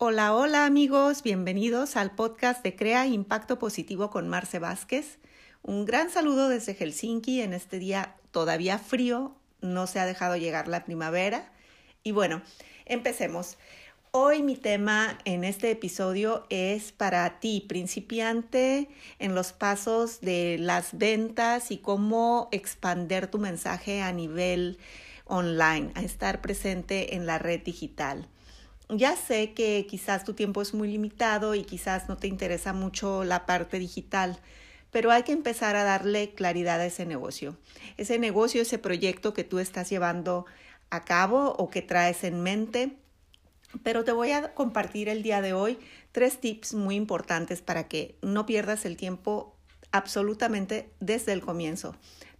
Hola, hola amigos, bienvenidos al podcast de Crea Impacto Positivo con Marce Vázquez. Un gran saludo desde Helsinki en este día todavía frío, no se ha dejado llegar la primavera. Y bueno, empecemos. Hoy mi tema en este episodio es para ti, principiante en los pasos de las ventas y cómo expander tu mensaje a nivel online, a estar presente en la red digital. Ya sé que quizás tu tiempo es muy limitado y quizás no te interesa mucho la parte digital, pero hay que empezar a darle claridad a ese negocio. Ese negocio, ese proyecto que tú estás llevando a cabo o que traes en mente pero te voy a compartir el día de hoy tres tips muy importantes para que no pierdas el tiempo absolutamente desde el comienzo.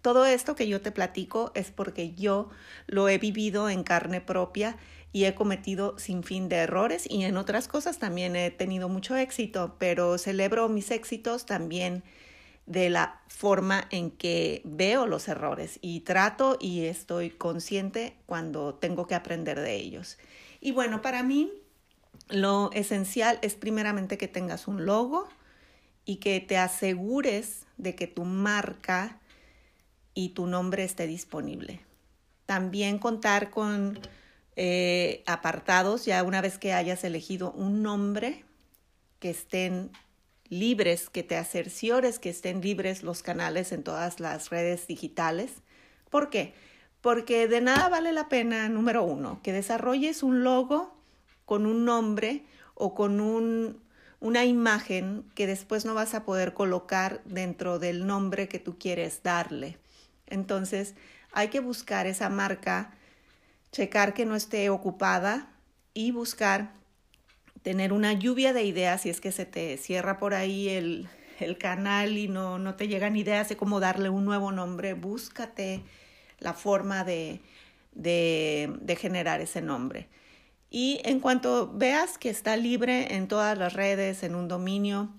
Todo esto que yo te platico es porque yo lo he vivido en carne propia y he cometido sin fin de errores y en otras cosas también he tenido mucho éxito, pero celebro mis éxitos también de la forma en que veo los errores y trato y estoy consciente cuando tengo que aprender de ellos. Y bueno, para mí lo esencial es primeramente que tengas un logo y que te asegures de que tu marca y tu nombre esté disponible. También contar con eh, apartados, ya una vez que hayas elegido un nombre, que estén libres, que te acerciores que estén libres los canales en todas las redes digitales. ¿Por qué? porque de nada vale la pena, número uno, que desarrolles un logo con un nombre o con un, una imagen que después no vas a poder colocar dentro del nombre que tú quieres darle. Entonces, hay que buscar esa marca, checar que no esté ocupada y buscar tener una lluvia de ideas si es que se te cierra por ahí el, el canal y no, no te llegan ideas de cómo darle un nuevo nombre, búscate la forma de, de, generar ese nombre. Y en cuanto veas que está libre en todas las redes, en un dominio,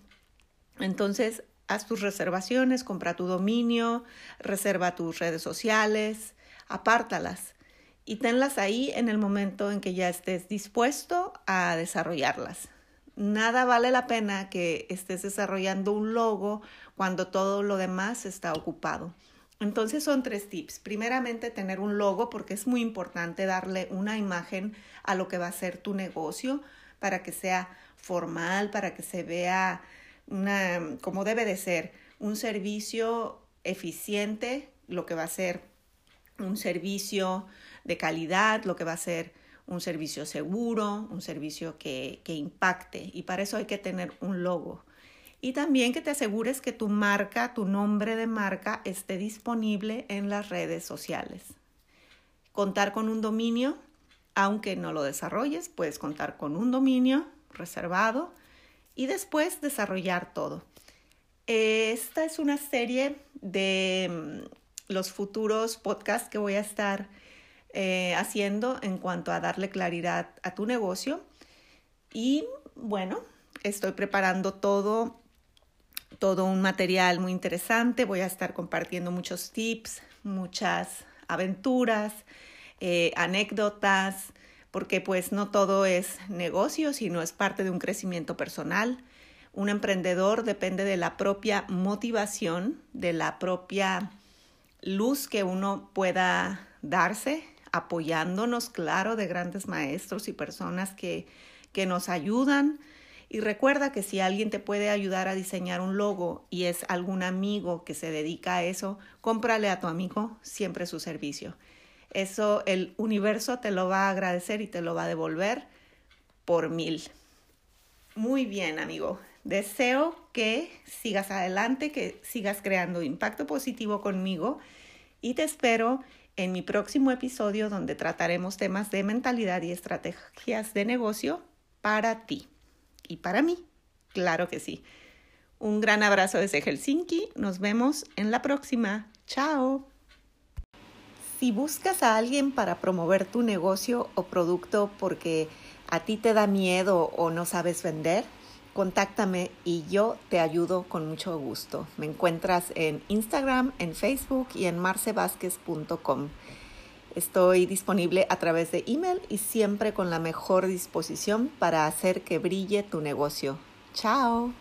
entonces haz tus reservaciones, compra tu dominio, reserva tus redes sociales, apártalas y tenlas ahí en el momento en que ya estés dispuesto a desarrollarlas. Nada vale la pena que estés desarrollando un logo cuando todo lo demás está ocupado. Entonces son tres tips. Primeramente, tener un logo porque es muy importante darle una imagen a lo que va a ser tu negocio para que sea formal, para que se vea una, como debe de ser, un servicio eficiente, lo que va a ser un servicio de calidad, lo que va a ser un servicio seguro, un servicio que, que impacte. Y para eso hay que tener un logo y también que te asegures que tu marca, tu nombre de marca esté disponible en las redes sociales. Contar con un dominio, aunque no lo desarrolles, puedes contar con un dominio reservado y después desarrollar todo. Esta es una serie de mm, los futuros podcasts que voy a estar eh, haciendo en cuanto a darle claridad a tu negocio. Y bueno, estoy preparando todo todo un material muy interesante. Voy a estar compartiendo muchos tips, muchas aventuras, eh, anécdotas, porque pues no todo es negocio, sino es parte de un crecimiento personal. Un emprendedor depende de la propia motivación, de la propia luz que uno pueda darse, apoyándonos, claro, de grandes maestros y personas que, que nos ayudan y recuerda que si alguien te puede ayudar a diseñar un logo y es algún amigo que se dedica a eso, cómprale a tu amigo siempre su servicio. Eso el universo te lo va a agradecer y te lo va a devolver por mil. Muy bien, amigo. Deseo que sigas adelante, que sigas creando impacto positivo conmigo y te espero en mi próximo episodio donde trataremos temas de mentalidad y estrategias de negocio para ti y para mí. Claro que sí. Un gran abrazo desde Helsinki. Nos vemos en la próxima. Chao. Si buscas a alguien para promover tu negocio o producto porque a ti te da miedo o no sabes vender, contáctame y yo te ayudo con mucho gusto. Me encuentras en Instagram, en Facebook y en marcevásquez.com. Estoy disponible a través de email y siempre con la mejor disposición para hacer que brille tu negocio. Chao.